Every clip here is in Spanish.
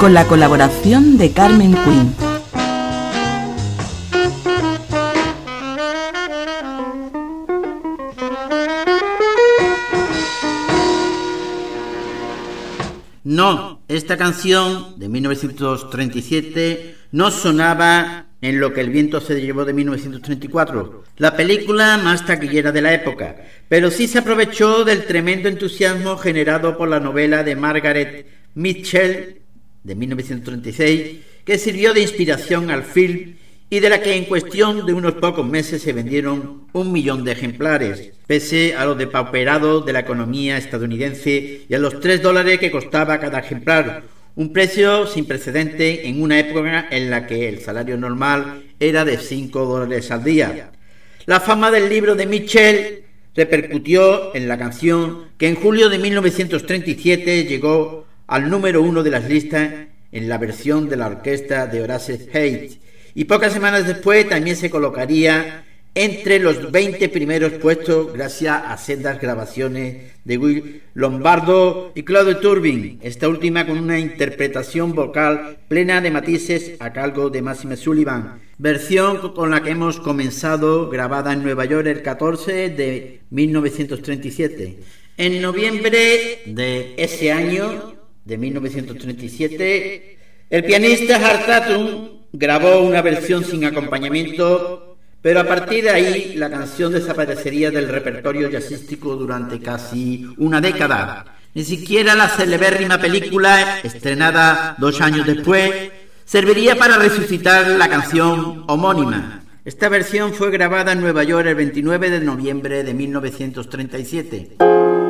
Con la colaboración de Carmen Quinn. No, esta canción de 1937 no sonaba en lo que el viento se llevó de 1934, la película más taquillera de la época, pero sí se aprovechó del tremendo entusiasmo generado por la novela de Margaret Mitchell de 1936, que sirvió de inspiración al film y de la que en cuestión de unos pocos meses se vendieron un millón de ejemplares, pese a lo depauperado de la economía estadounidense y a los tres dólares que costaba cada ejemplar, un precio sin precedente en una época en la que el salario normal era de 5 dólares al día. La fama del libro de Mitchell repercutió en la canción que en julio de 1937 llegó al número uno de las listas en la versión de la orquesta de Horace Hayes y pocas semanas después también se colocaría entre los 20 primeros puestos gracias a sendas grabaciones de Will Lombardo y Claude Turbin, esta última con una interpretación vocal plena de matices a cargo de Massimo Sullivan, versión con la que hemos comenzado, grabada en Nueva York el 14 de 1937. En noviembre de ese año, de 1937, el pianista Hartatum grabó una versión sin acompañamiento pero a partir de ahí la canción desaparecería del repertorio jazzístico durante casi una década. Ni siquiera la celebérrima película, estrenada dos años después, serviría para resucitar la canción homónima. Esta versión fue grabada en Nueva York el 29 de noviembre de 1937.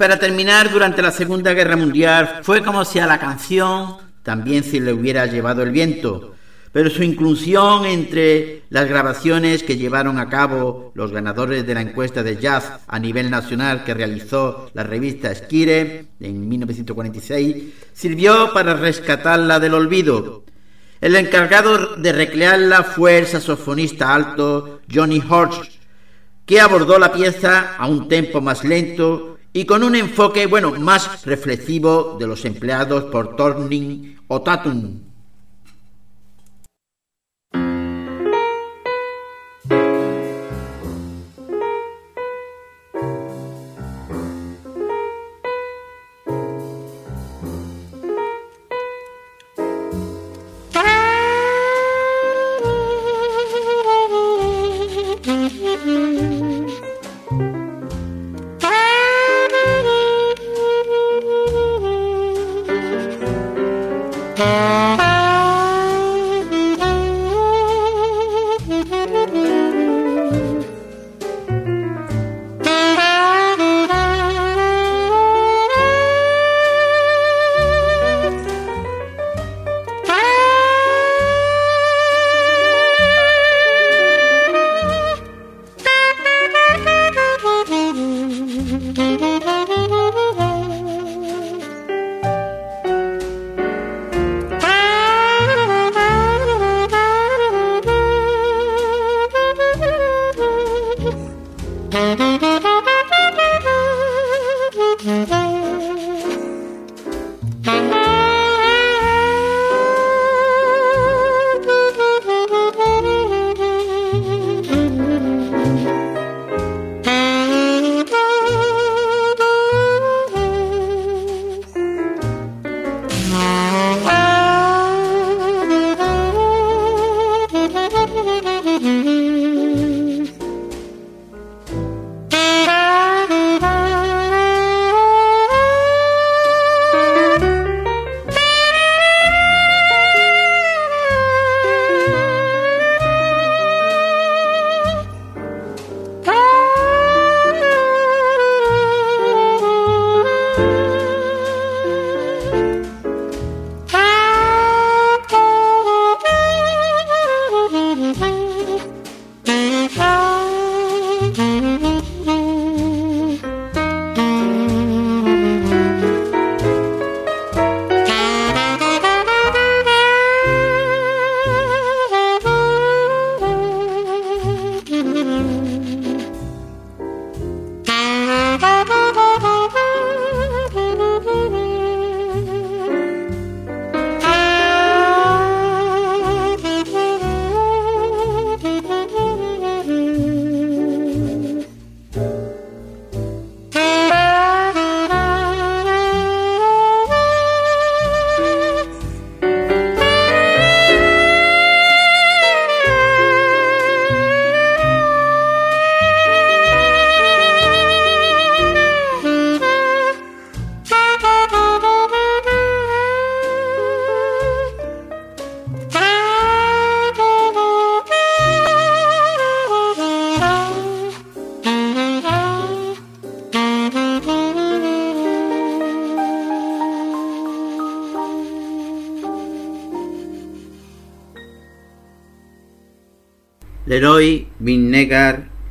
Para terminar, durante la Segunda Guerra Mundial fue como si a la canción también se le hubiera llevado el viento, pero su inclusión entre las grabaciones que llevaron a cabo los ganadores de la encuesta de jazz a nivel nacional que realizó la revista Skire en 1946 sirvió para rescatarla del olvido. El encargado de recrearla fue el saxofonista alto Johnny Hodge, que abordó la pieza a un tempo más lento y con un enfoque, bueno, más reflexivo de los empleados por Turning o Tatum.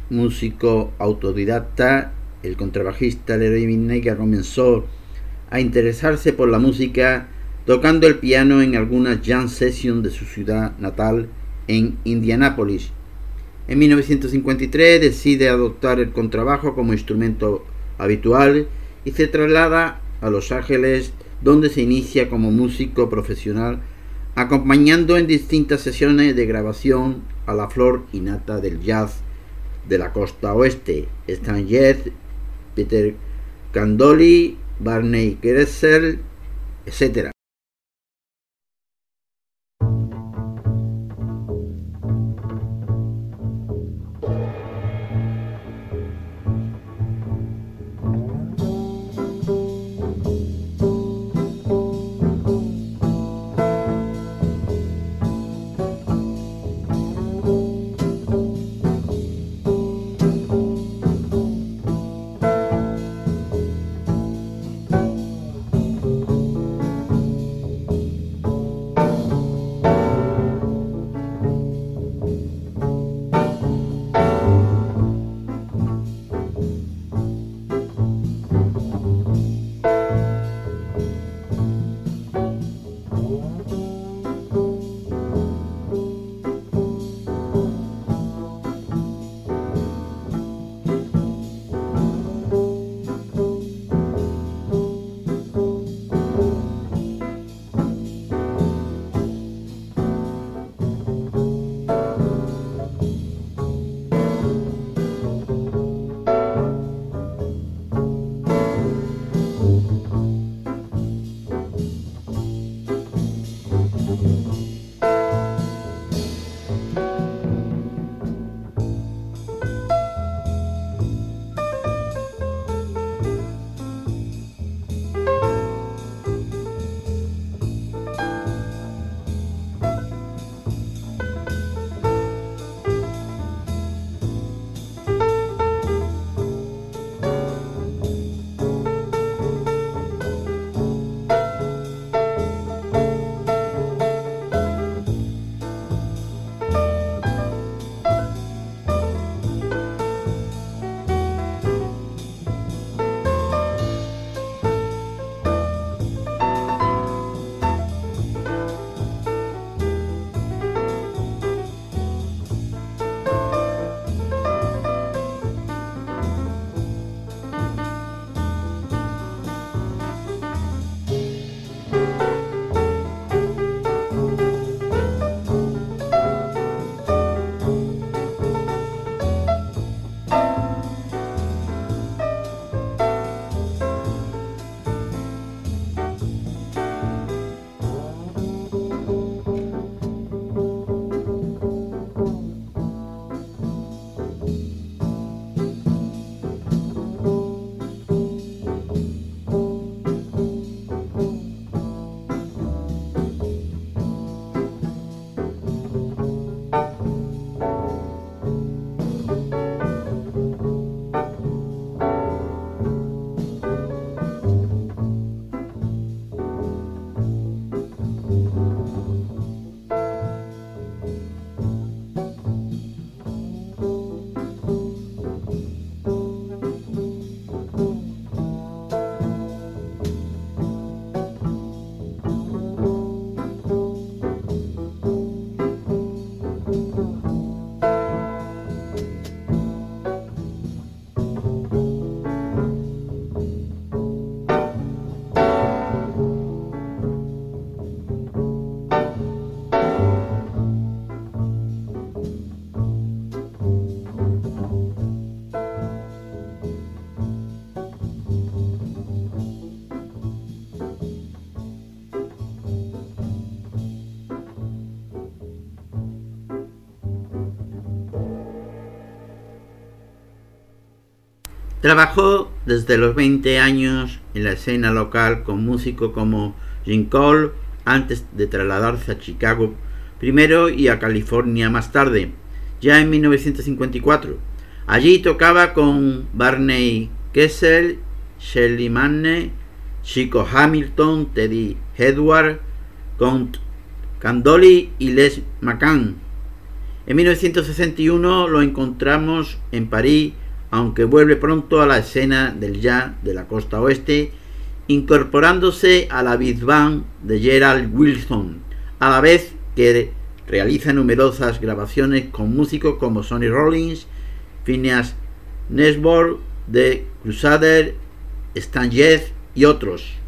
Músico autodidacta, el contrabajista Leroy Vinnegar comenzó a interesarse por la música tocando el piano en algunas jam sessions de su ciudad natal en Indianápolis. En 1953 decide adoptar el contrabajo como instrumento habitual y se traslada a Los Ángeles donde se inicia como músico profesional acompañando en distintas sesiones de grabación a la flor y nata del jazz de la costa oeste, Stan Getz, Peter Candoli, Barney Kessel, etc. Trabajó desde los 20 años en la escena local con músicos como Jim Cole antes de trasladarse a Chicago primero y a California más tarde, ya en 1954. Allí tocaba con Barney Kessel, Shelley Manne, Chico Hamilton, Teddy Edward, Count Candoli y Les McCann. En 1961 lo encontramos en París, aunque vuelve pronto a la escena del jazz de la costa oeste, incorporándose a la Big Band de Gerald Wilson, a la vez que realiza numerosas grabaciones con músicos como Sonny Rollins, Phineas Nesbor, The Crusader, Stan Getz y otros.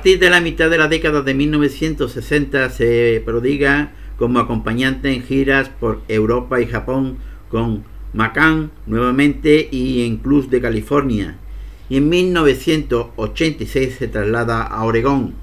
Partir de la mitad de la década de 1960 se prodiga como acompañante en giras por Europa y Japón con Macán nuevamente y en Clubs de California. Y en 1986 se traslada a Oregón,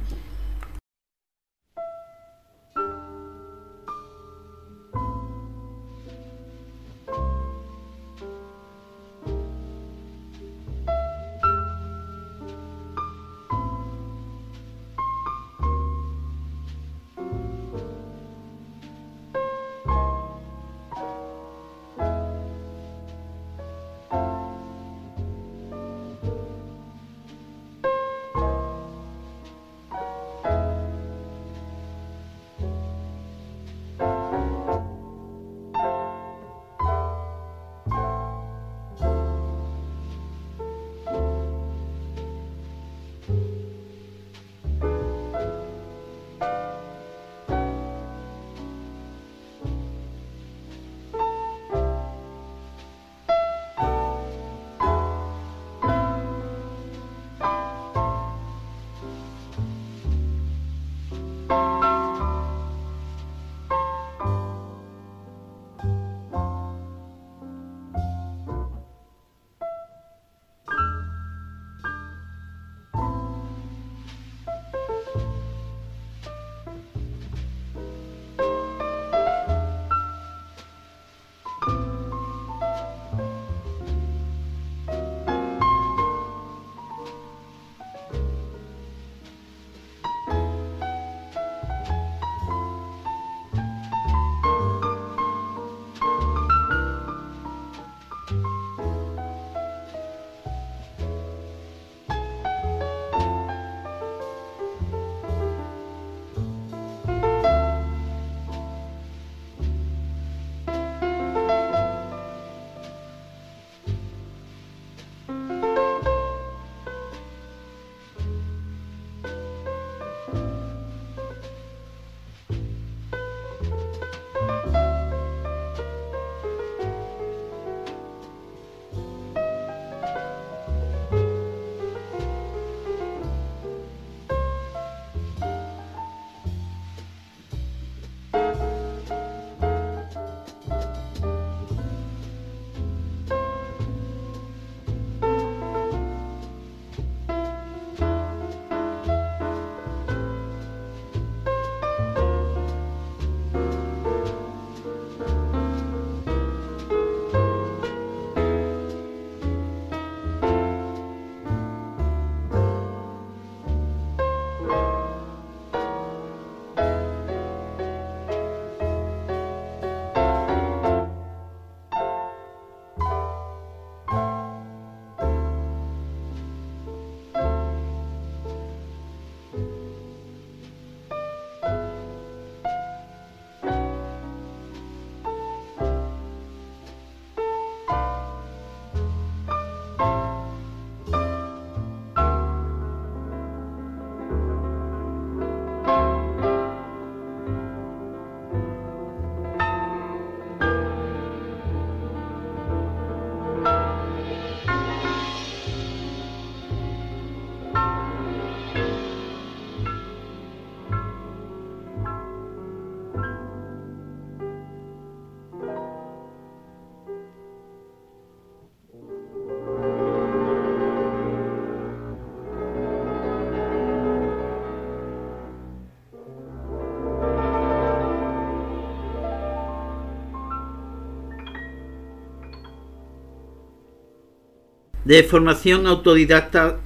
De formación autodidacta,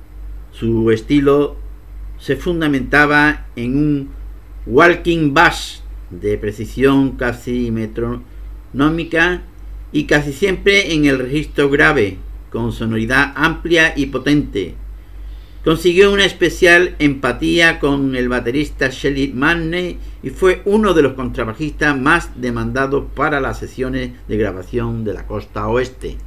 su estilo se fundamentaba en un walking bass de precisión casi metronómica y casi siempre en el registro grave, con sonoridad amplia y potente. Consiguió una especial empatía con el baterista Shelly Manne y fue uno de los contrabajistas más demandados para las sesiones de grabación de la costa oeste.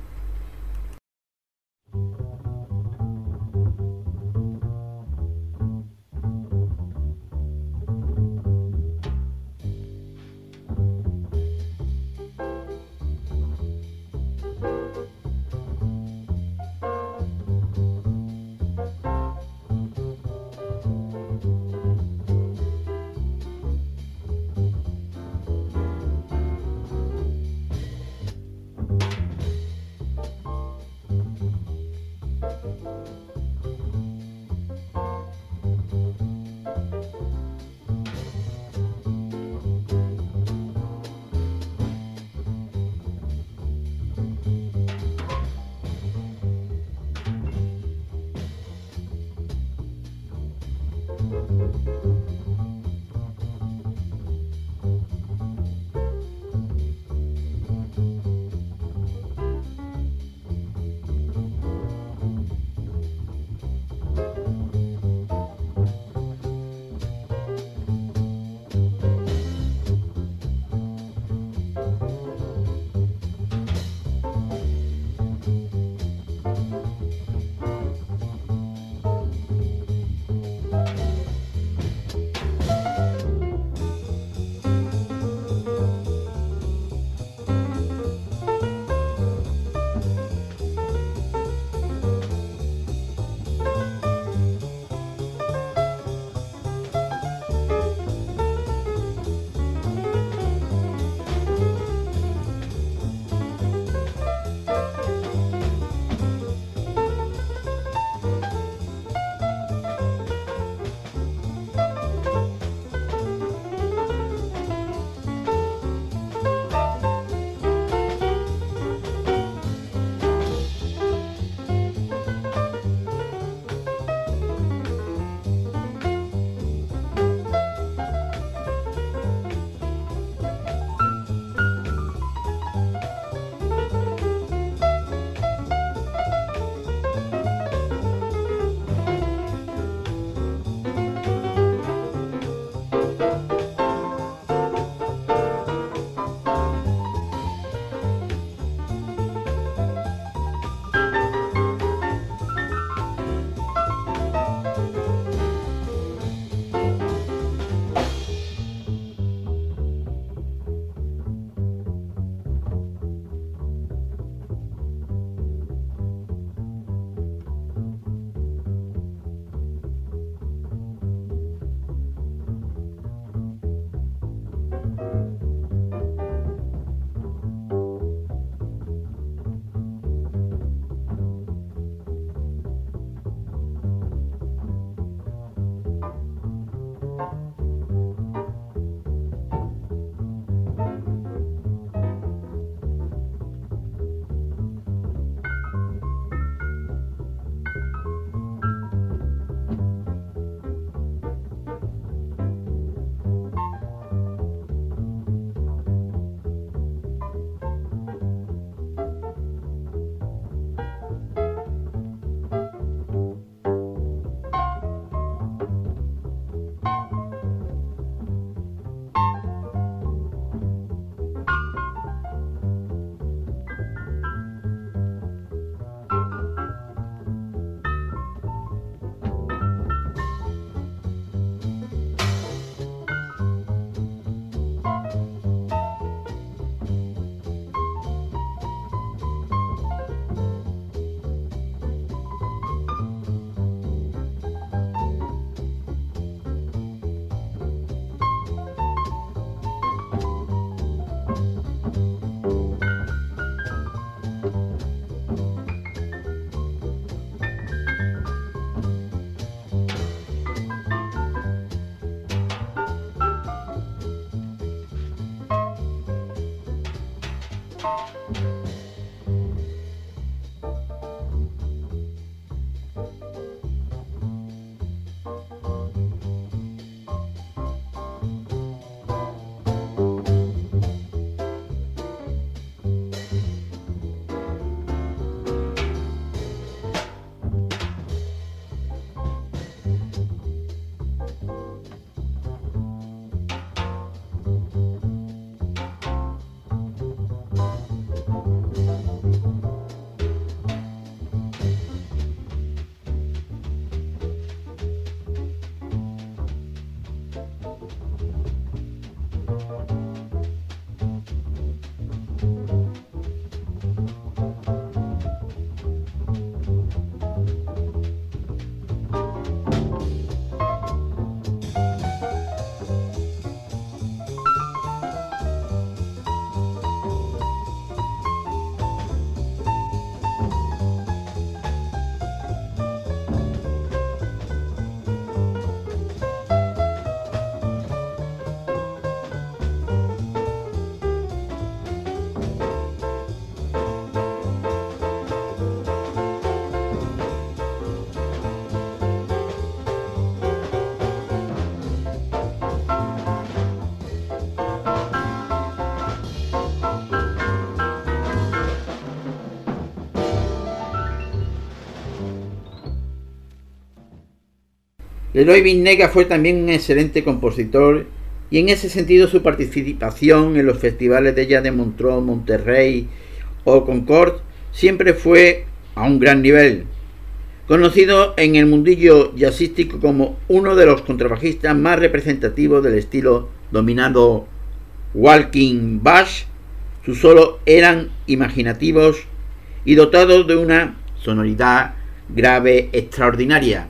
Leroy Vinnega fue también un excelente compositor y en ese sentido su participación en los festivales de jazz de Montreux, Monterrey o Concord siempre fue a un gran nivel. Conocido en el mundillo jazzístico como uno de los contrabajistas más representativos del estilo dominado Walking Bash, sus solos eran imaginativos y dotados de una sonoridad grave extraordinaria.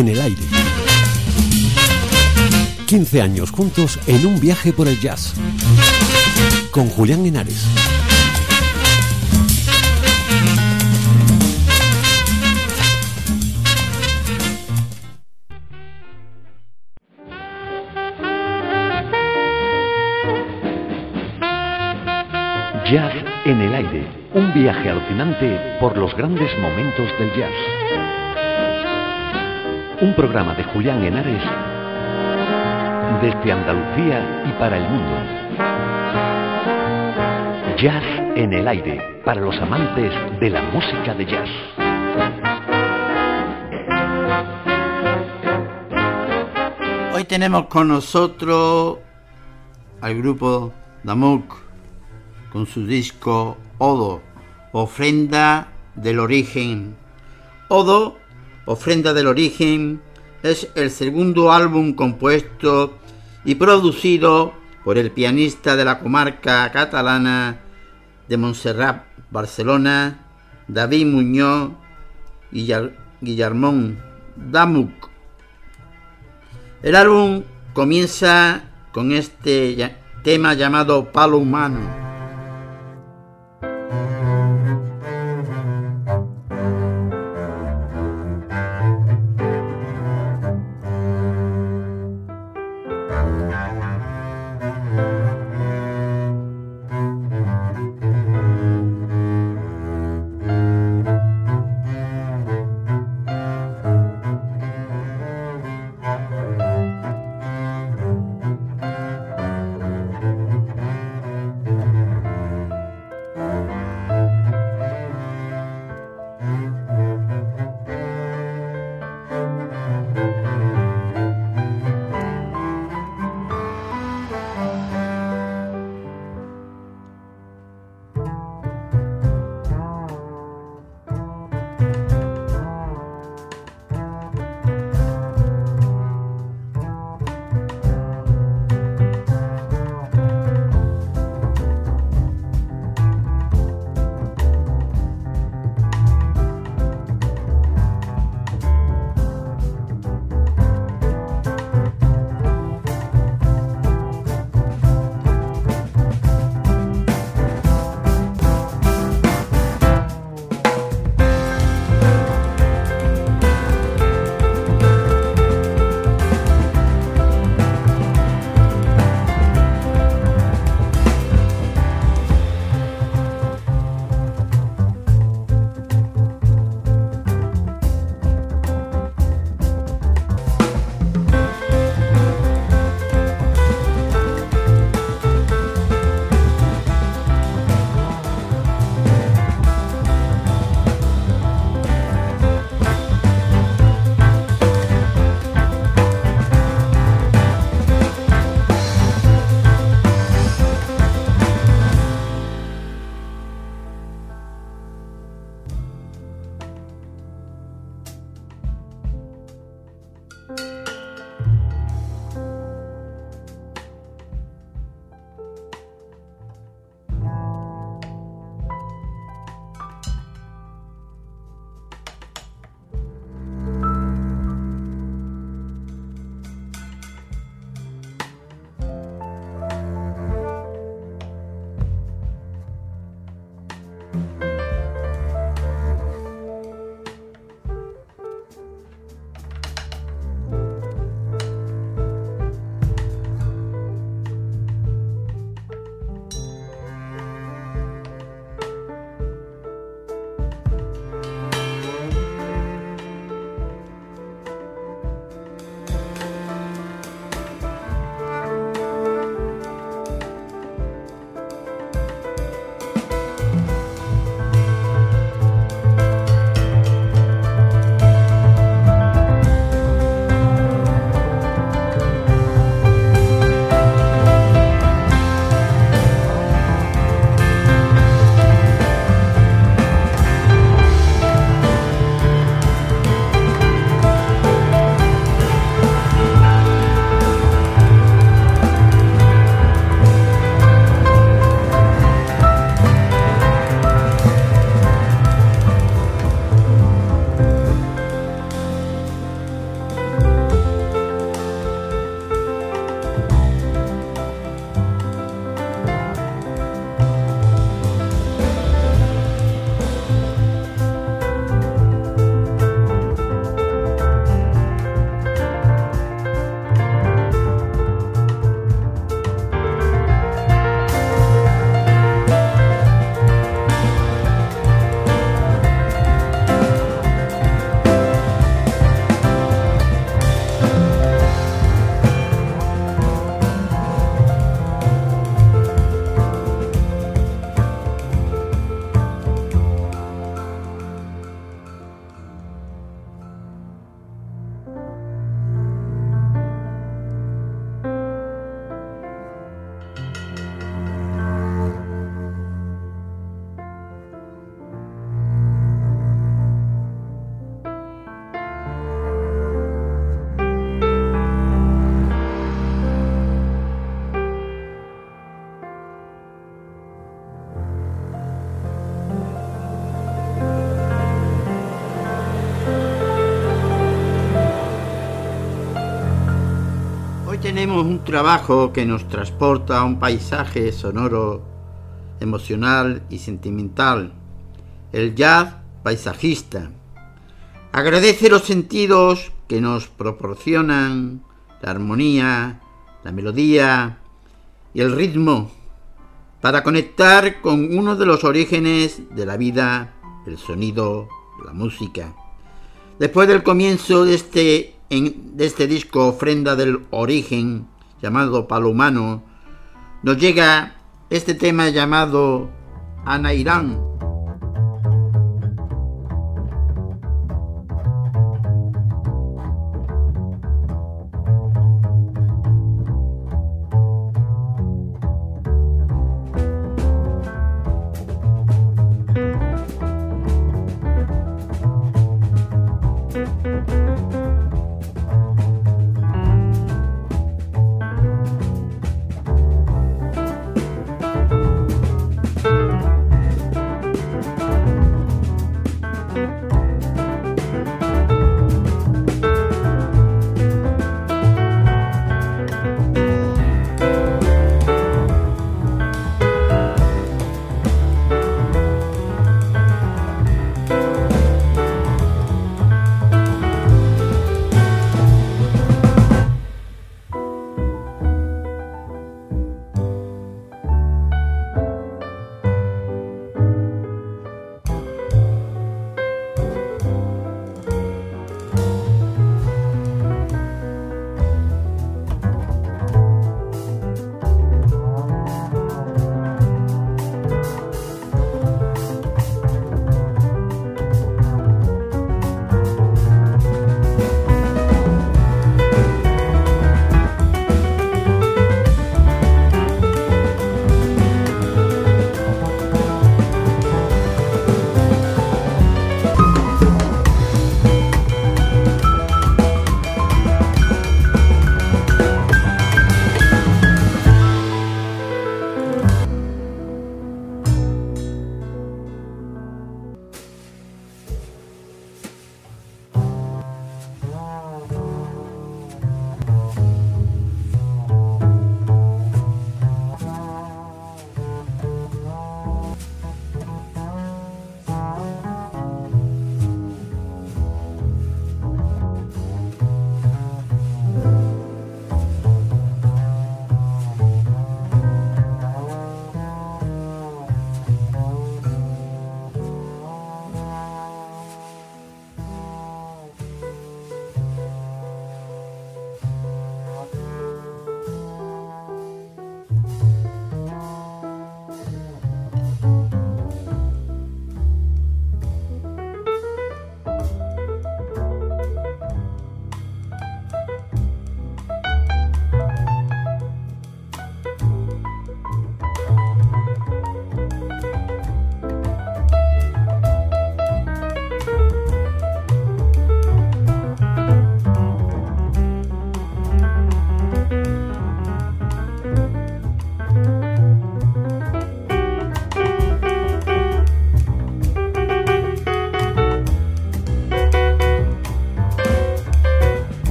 En el aire. 15 años juntos en un viaje por el jazz. Con Julián Henares. Jazz en el aire, un viaje alucinante por los grandes momentos del jazz. Un programa de Julián Henares desde Andalucía y para el mundo. Jazz en el aire, para los amantes de la música de jazz. Hoy tenemos con nosotros al grupo Damuk con su disco Odo, Ofrenda del Origen. Odo, Ofrenda del Origen, es el segundo álbum compuesto y producido por el pianista de la comarca catalana de Montserrat, Barcelona, David Muñoz Guillermón Damuc. El álbum comienza con este tema llamado Palo Humano. Tenemos un trabajo que nos transporta a un paisaje sonoro, emocional y sentimental. El jazz paisajista. Agradece los sentidos que nos proporcionan la armonía, la melodía y el ritmo para conectar con uno de los orígenes de la vida, el sonido, la música. Después del comienzo de este, de este disco Ofrenda del Origen, llamado Palomano, nos llega este tema llamado Anairán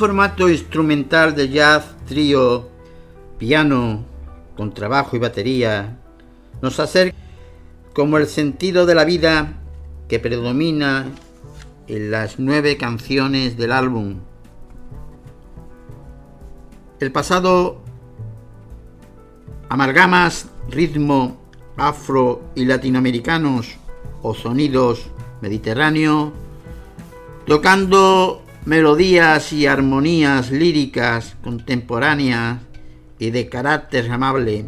formato instrumental de jazz, trío, piano, con trabajo y batería, nos acerca como el sentido de la vida que predomina en las nueve canciones del álbum. El pasado amalgamas ritmo afro y latinoamericanos o sonidos mediterráneos, tocando melodías y armonías líricas contemporáneas y de carácter amable,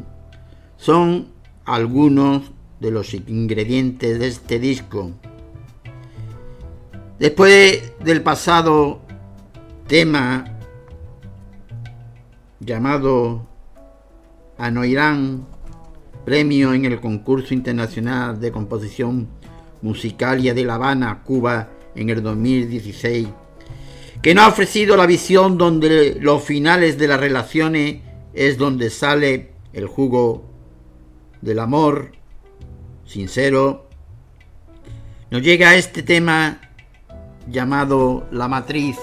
son algunos de los ingredientes de este disco. Después del pasado tema llamado Anoirán, premio en el concurso internacional de composición musicalia de La Habana, Cuba, en el 2016, que nos ha ofrecido la visión donde los finales de las relaciones es donde sale el jugo del amor sincero, nos llega este tema llamado La Matriz.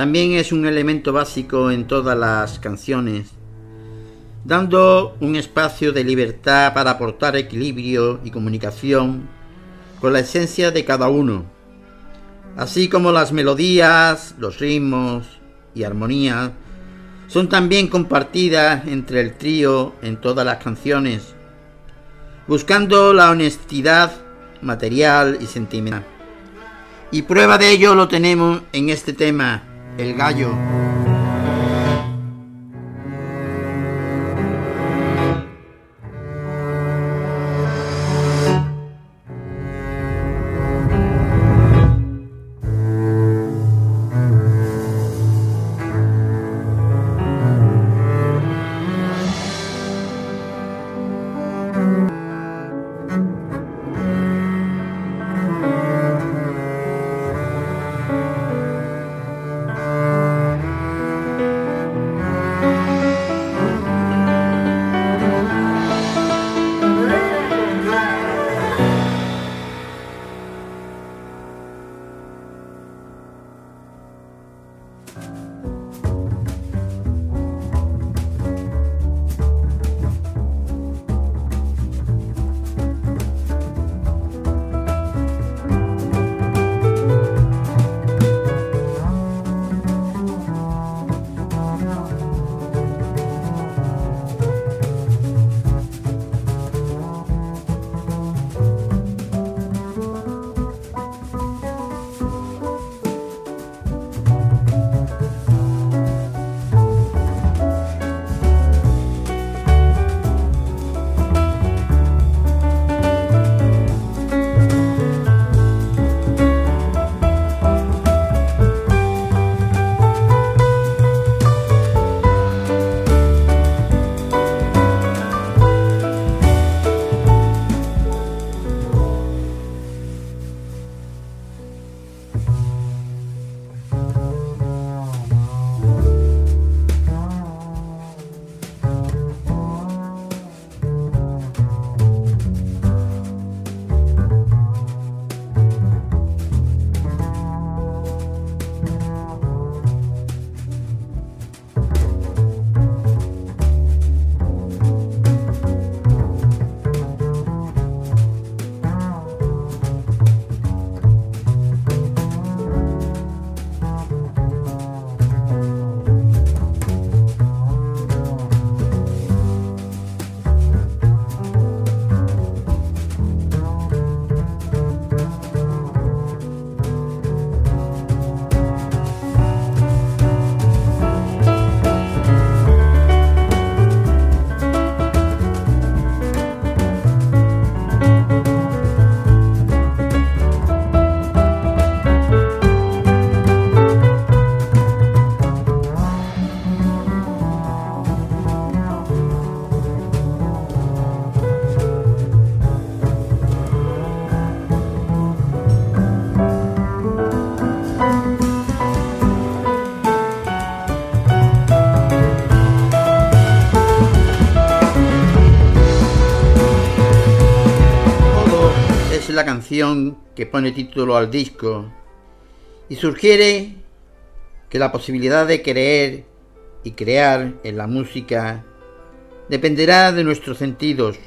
También es un elemento básico en todas las canciones, dando un espacio de libertad para aportar equilibrio y comunicación con la esencia de cada uno, así como las melodías, los ritmos y armonías son también compartidas entre el trío en todas las canciones, buscando la honestidad material y sentimental. Y prueba de ello lo tenemos en este tema, el gallo. Canción que pone título al disco y sugiere que la posibilidad de creer y crear en la música dependerá de nuestros sentidos,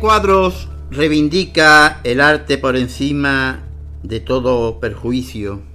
cuadros reivindica el arte por encima de todo perjuicio.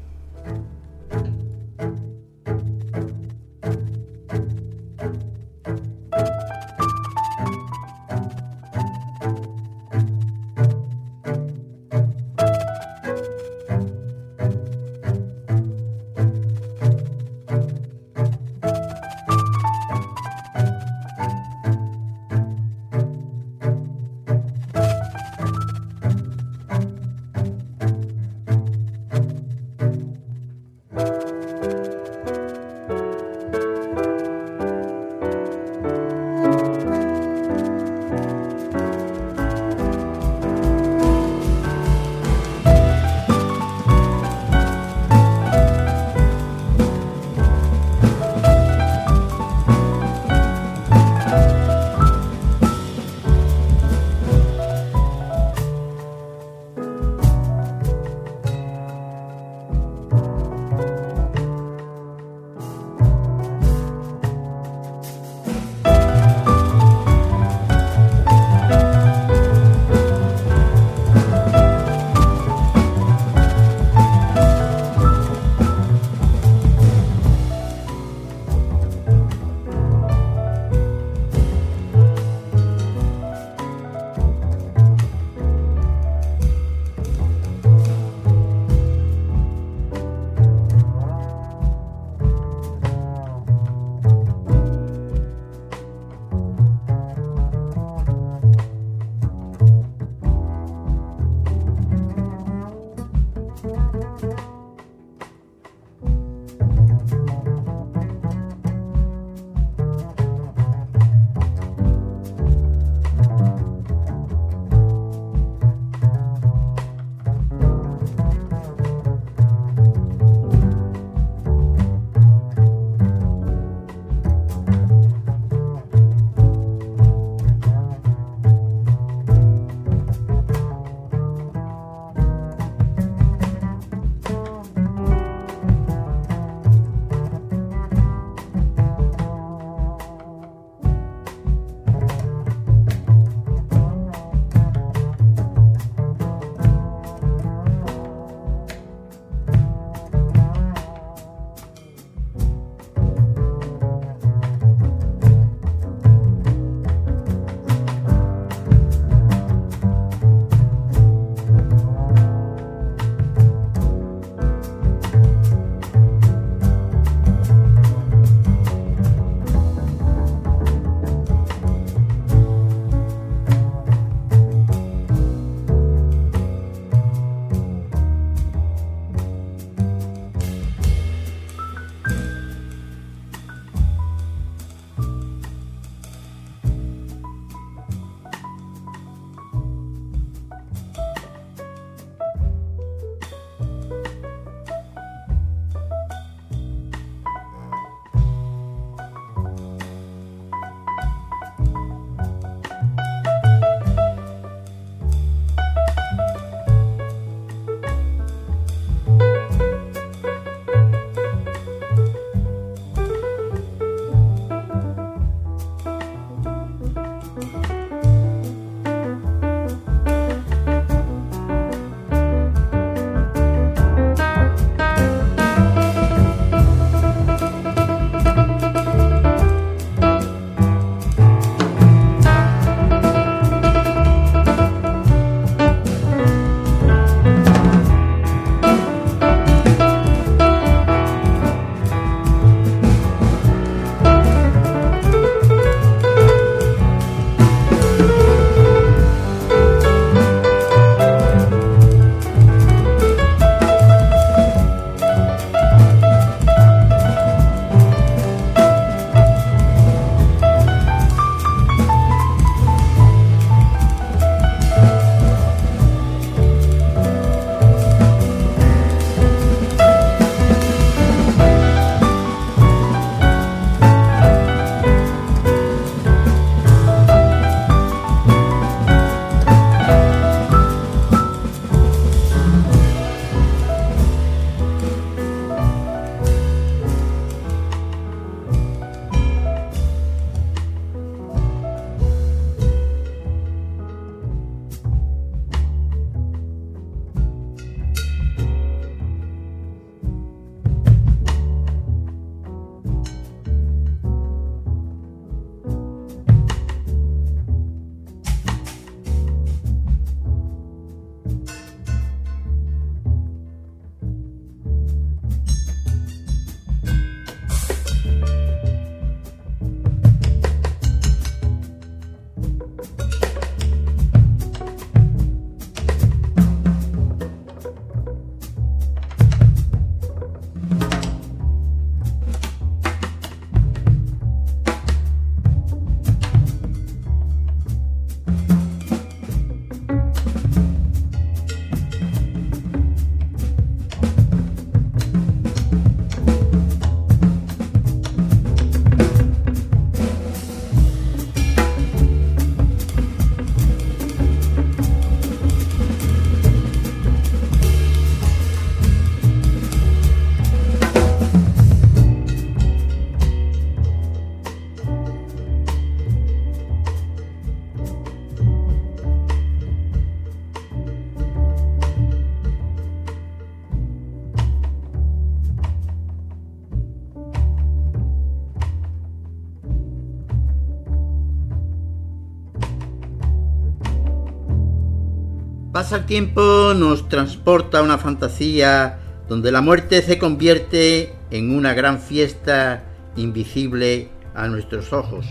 Pasa el tiempo, nos transporta a una fantasía donde la muerte se convierte en una gran fiesta invisible a nuestros ojos.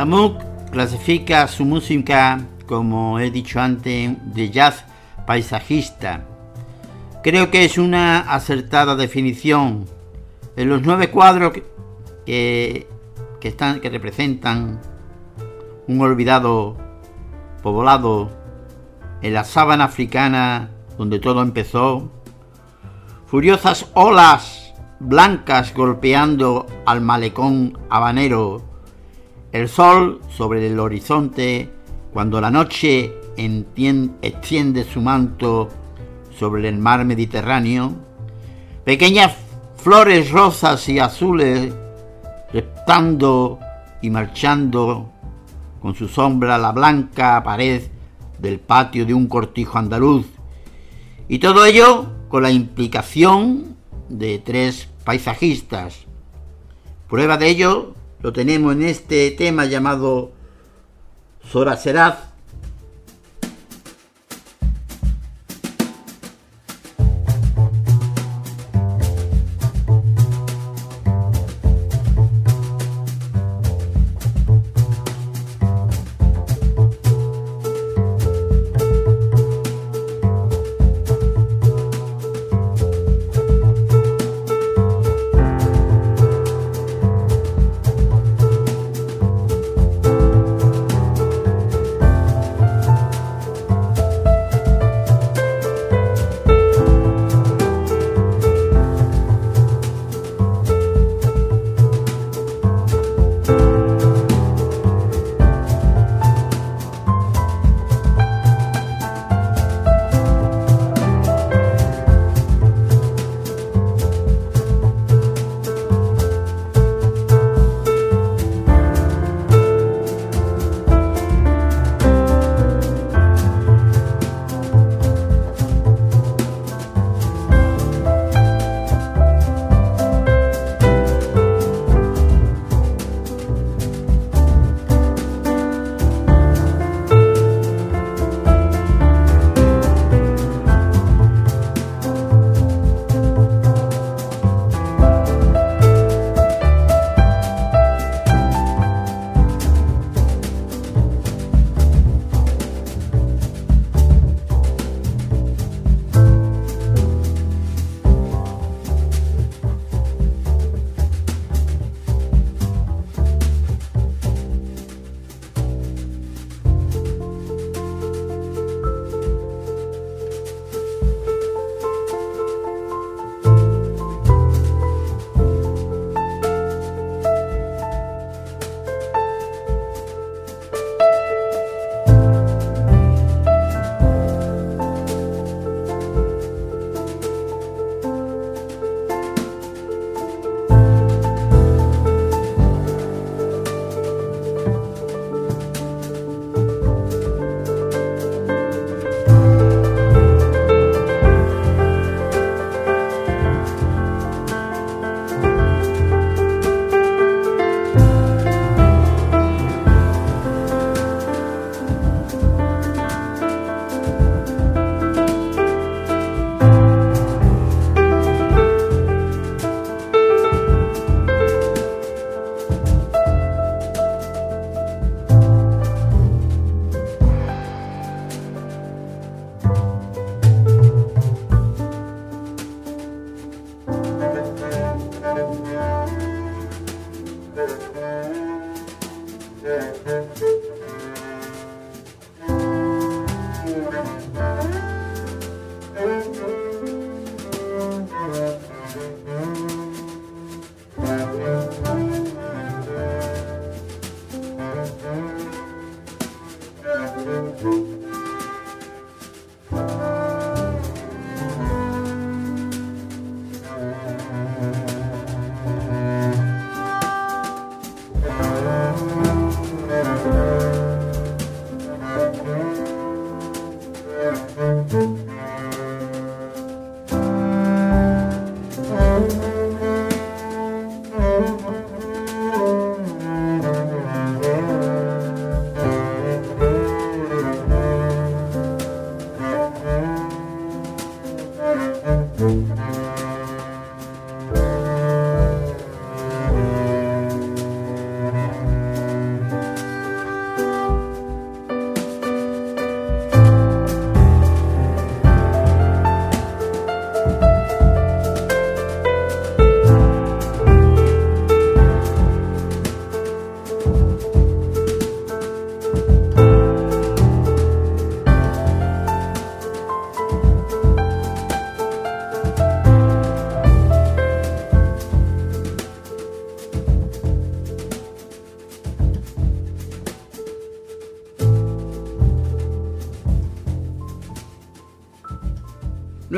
Damuk clasifica su música, como he dicho antes, de jazz paisajista. Creo que es una acertada definición. En los nueve cuadros que, están, que representan un olvidado poblado en la sábana africana donde todo empezó, furiosas olas blancas golpeando al malecón habanero El sol sobre el horizonte, cuando la noche extiende su manto sobre el mar Mediterráneo, pequeñas flores rosas y azules reptando y marchando con su sombra la blanca pared del patio de un cortijo andaluz. Y todo ello con la implicación de tres paisajistas. Prueba de ello lo tenemos en este tema llamado Sora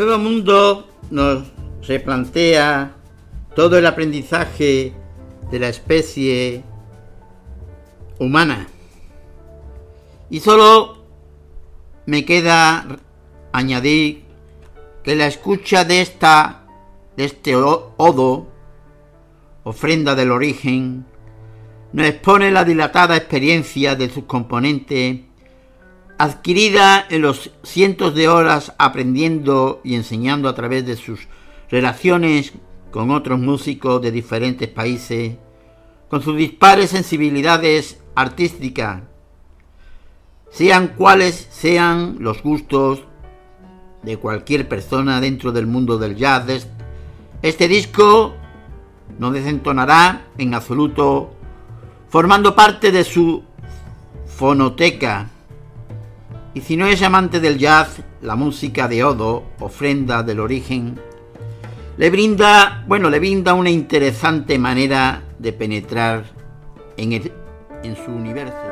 Nuevo Mundo nos replantea todo el aprendizaje de la especie humana. Y solo me queda añadir que la escucha de esta de este odo, ofrenda del origen, nos expone la dilatada experiencia de sus componentes adquirida en los cientos de horas aprendiendo y enseñando a través de sus relaciones con otros músicos de diferentes países, con sus dispares sensibilidades artísticas, sean cuales sean los gustos de cualquier persona dentro del mundo del jazz. Este disco no desentonará en absoluto, formando parte de su fonoteca. Y si no es amante del jazz, la música de Odo, ofrenda del origen, le brinda, bueno, le brinda una interesante manera de penetrar en, en su universo.